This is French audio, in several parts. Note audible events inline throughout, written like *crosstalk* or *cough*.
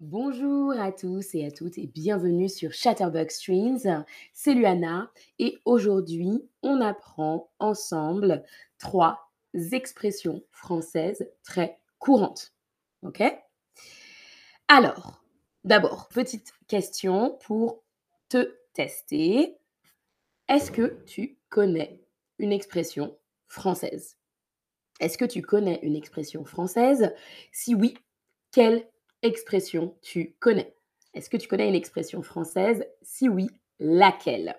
Bonjour à tous et à toutes et bienvenue sur Chatterbox Streams. C'est Luana et aujourd'hui, on apprend ensemble trois expressions françaises très courantes. OK? Alors, d'abord, petite question pour te tester. Est-ce que tu connais une expression française? Est-ce que tu connais une expression française? Si oui, quelle expression tu connais Est-ce que tu connais une expression française? Si oui, laquelle?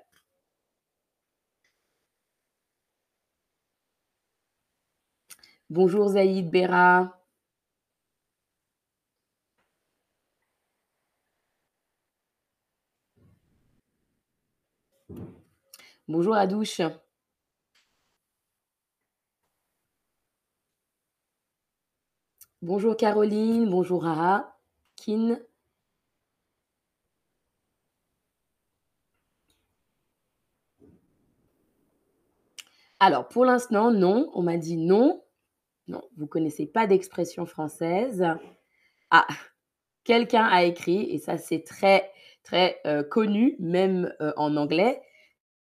Bonjour Zaïd Béra. Bonjour Adouche. Bonjour Caroline, bonjour Raha, Alors, pour l'instant, non. On m'a dit non. Non, vous connaissez pas d'expression française. Ah, quelqu'un a écrit, et ça c'est très, très euh, connu, même euh, en anglais,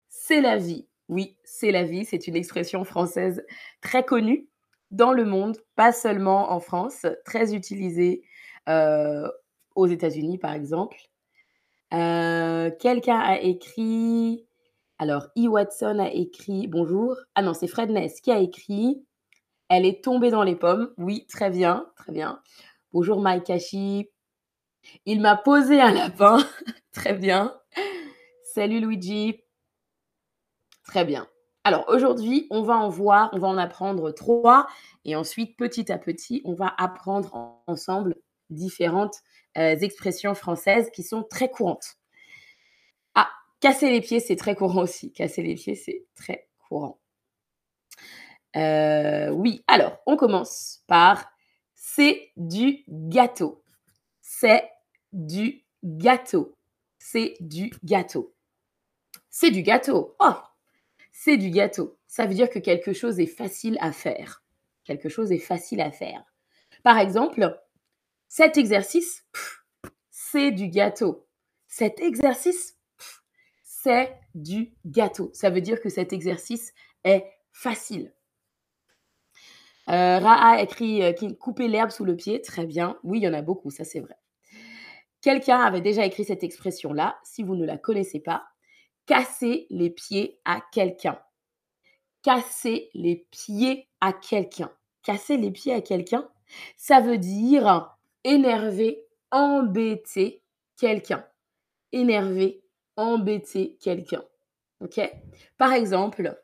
c'est la vie. Oui, c'est la vie, c'est une expression française très connue dans le monde, pas seulement en France, très utilisée aux États-Unis par exemple. Euh, quelqu'un a écrit, alors E. Watson a écrit, bonjour, ah non, c'est Fred Ness qui a écrit, elle est tombée dans les pommes. Oui, très bien, très bien. Bonjour Mike Kashi. Il m'a posé un lapin. *laughs* très bien. Salut Luigi. Très bien. Alors aujourd'hui, on va en voir, on va en apprendre trois et ensuite petit à petit, on va apprendre ensemble différentes euh, expressions françaises qui sont très courantes. Ah, casser les pieds, c'est très courant aussi. Casser les pieds, c'est très courant. Euh, oui, alors on commence par c'est du gâteau. C'est du gâteau. C'est du gâteau. C'est du gâteau. Oh, c'est du gâteau. Ça veut dire que quelque chose est facile à faire. Quelque chose est facile à faire. Par exemple, cet exercice, c'est du gâteau. Cet exercice, c'est du gâteau. Ça veut dire que cet exercice est facile. Euh, Ra'a écrit euh, couper l'herbe sous le pied. Très bien. Oui, il y en a beaucoup, ça c'est vrai. Quelqu'un avait déjà écrit cette expression-là. Si vous ne la connaissez pas, casser les pieds à quelqu'un. Casser les pieds à quelqu'un. Casser les pieds à quelqu'un, ça veut dire énerver, embêter quelqu'un. Énerver, embêter quelqu'un. OK? Par exemple,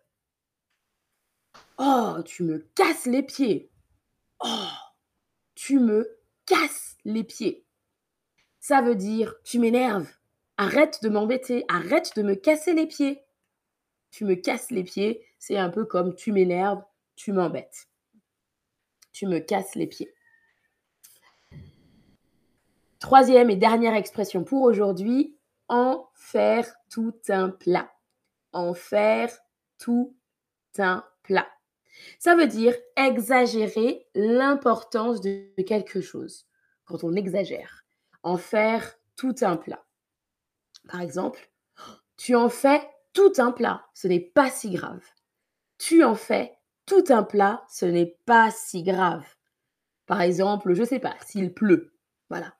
Oh, tu me casses les pieds. Oh, tu me casses les pieds. Ça veut dire tu m'énerves. Arrête de m'embêter, arrête de me casser les pieds. Tu me casses les pieds, c'est un peu comme tu m'énerves, tu m'embêtes. Tu me casses les pieds. Troisième et dernière expression pour aujourd'hui, en faire tout un plat. En faire tout un plat. Ça veut dire exagérer l'importance de quelque chose. Quand on exagère, en faire tout un plat. Par exemple, tu en fais tout un plat, ce n'est pas si grave. Tu en fais tout un plat, ce n'est pas si grave. Par exemple, je ne sais pas, s'il pleut, voilà.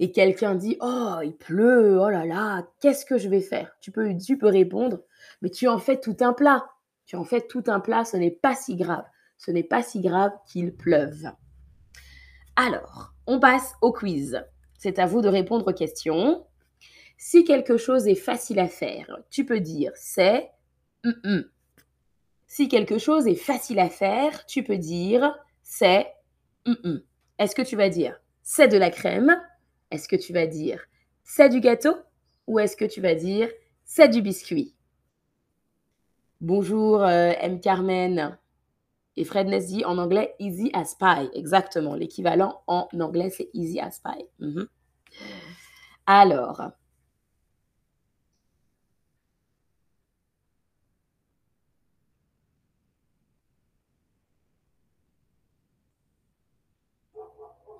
Et quelqu'un dit "Oh, il pleut, oh là là, qu'est-ce que je vais faire? Tu peux tu peux répondre "Mais tu en fais tout un plat. Tu en fais tout un plat, ce n'est pas si grave. Ce n'est pas si grave qu'il pleuve." Alors, on passe au quiz. C'est à vous de répondre aux questions. Si quelque chose est facile à faire, tu peux dire c'est Si quelque chose est facile à faire, tu peux dire c'est Est-ce que tu vas dire c'est de la crème Est-ce que tu vas dire c'est du gâteau Ou est-ce que tu vas dire c'est du biscuit? Bonjour euh, M. Carmen. Et Fred Ness en anglais easy as pie. Exactement. L'équivalent en anglais, c'est easy as pie. Mhm. Alors,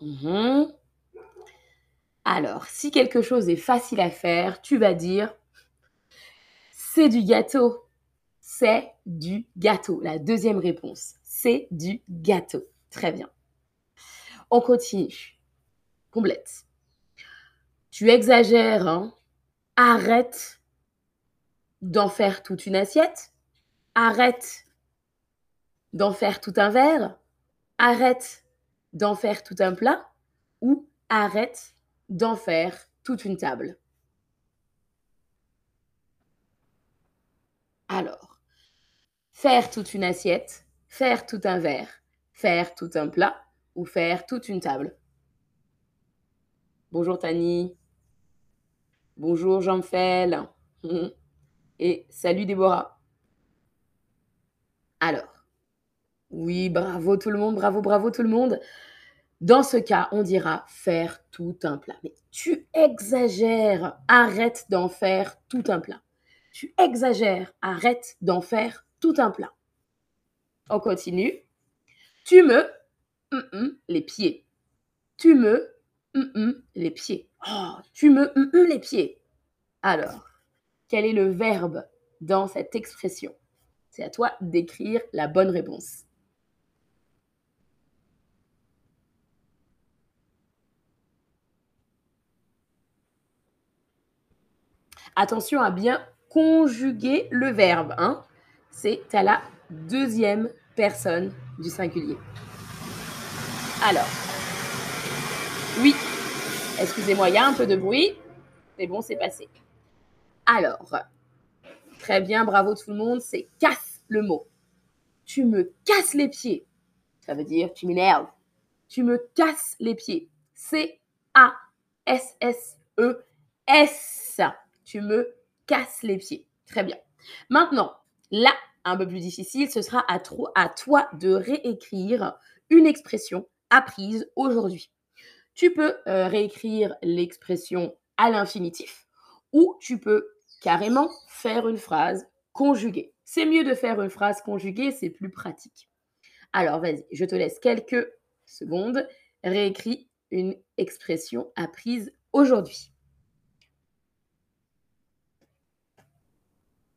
Mhm. Alors, si quelque chose est facile à faire, tu vas dire c'est du gâteau. C'est du gâteau. La deuxième réponse, c'est du gâteau. Très bien. On continue. Complète. Tu exagères, hein Arrête d'en faire toute une assiette. Arrête d'en faire tout un verre. Arrête d'en faire tout un plat. Ou arrête d'en faire toute une table. Alors, faire toute une assiette, faire tout un verre, faire tout un plat ou faire toute une table. Bonjour Tani. Bonjour Jean-Fel. *laughs* Et salut Déborah. Alors, oui, bravo tout le monde, bravo, bravo tout le monde. Dans ce cas, on dira faire tout un plat. Mais tu exagères, arrête d'en faire tout un plat. Tu exagères, arrête d'en faire tout un plat. On continue. Tu me mm, mm, les pieds. Tu me mm, les pieds. Oh, tu me les pieds. Alors, quel est le verbe dans cette expression? C'est à toi d'écrire la bonne réponse. Attention à bien conjuguer le verbe. Hein. C'est à la deuxième personne du singulier. Alors, oui, excusez-moi, il y a un peu de bruit. C'est bon, c'est passé. Alors, très bien, bravo tout le monde, c'est casse le mot. Tu me casses les pieds. Ça veut dire tu m'énerves. Tu me casses les pieds. C-A-S-S-E-S. Tu me casses les pieds. Très bien. Maintenant, là, un peu plus difficile, ce sera à, toi de réécrire une expression apprise aujourd'hui. Tu peux euh, réécrire l'expression à l'infinitif ou tu peux carrément faire une phrase conjuguée. C'est mieux de faire une phrase conjuguée, c'est plus pratique. Alors vas-y, je te laisse quelques secondes. Réécris une expression apprise aujourd'hui.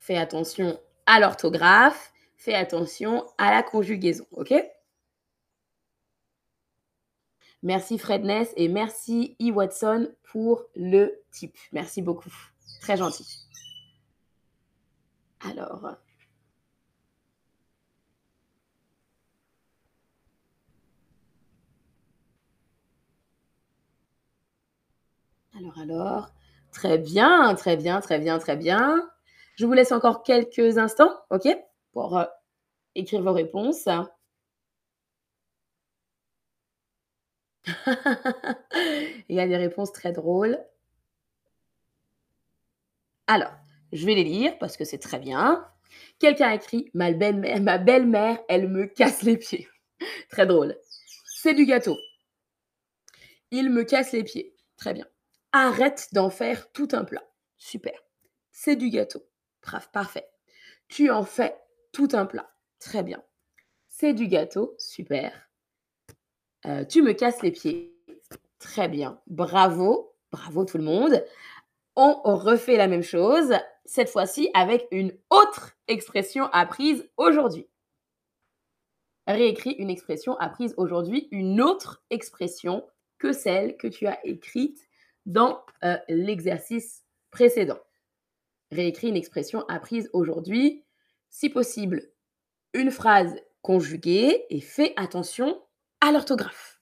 Fais attention à l'orthographe, fais attention à la conjugaison, ok? Merci Fredness et merci E. Watson pour le type. Merci beaucoup. Très gentil. Alors. Alors, alors. Très bien, très bien, très bien, très bien. Je vous laisse encore quelques instants, OK, pour euh, écrire vos réponses. *laughs* Il y a des réponses très drôles. Alors, je vais les lire parce que c'est très bien. Quelqu'un a écrit Ma belle-mère, ma belle-mère, elle me casse les pieds. *laughs* très drôle. C'est du gâteau. Il me casse les pieds. Très bien. Arrête d'en faire tout un plat. Super. C'est du gâteau. Parfait. Tu en fais tout un plat. Très bien. C'est du gâteau. Super. Euh, tu me casses les pieds. Très bien. Bravo. Bravo tout le monde. On refait la même chose, cette fois-ci avec une autre expression apprise aujourd'hui. Réécris une expression apprise aujourd'hui, une autre expression que celle que tu as écrite dans euh, l'exercice précédent réécris une expression apprise aujourd'hui. Si possible, une phrase conjuguée et fais attention à l'orthographe.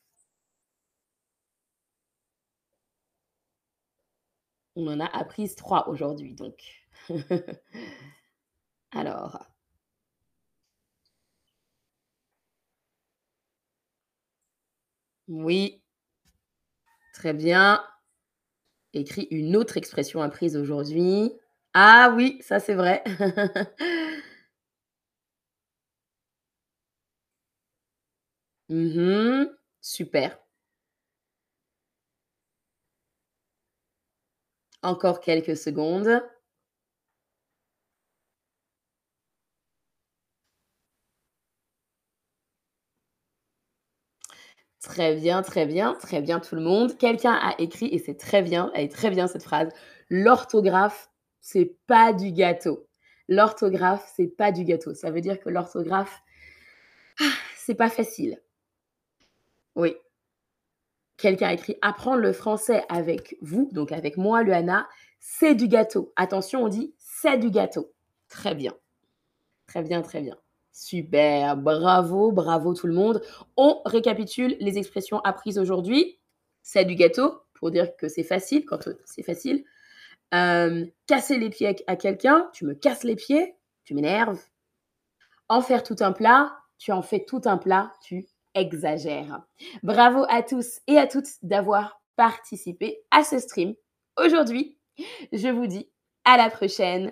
On en a appris trois aujourd'hui, donc. *laughs* Alors. Oui. Très bien. Écris une autre expression apprise aujourd'hui. Ah oui, ça c'est vrai. *laughs* Mmh super. Encore quelques secondes. Très bien, très bien, très bien tout le monde. Quelqu'un a écrit, et c'est très bien, elle est très bien cette phrase, l'orthographe, c'est pas du gâteau. L'orthographe, c'est pas du gâteau. Ça veut dire que l'orthographe, ah, c'est pas facile. Oui. Quelqu'un a écrit apprendre le français avec vous, donc avec moi, Luana, c'est du gâteau. Attention, on dit c'est du gâteau. Très bien. Très bien, très bien. Super, bravo, bravo tout le monde. On récapitule les expressions apprises aujourd'hui. C'est du gâteau, pour dire que c'est facile, quand c'est facile. Casser les pieds à quelqu'un, tu me casses les pieds, tu m'énerves. En faire tout un plat, tu en fais tout un plat, tu exagères. Bravo à tous et à toutes d'avoir participé à ce stream aujourd'hui. Je vous dis à la prochaine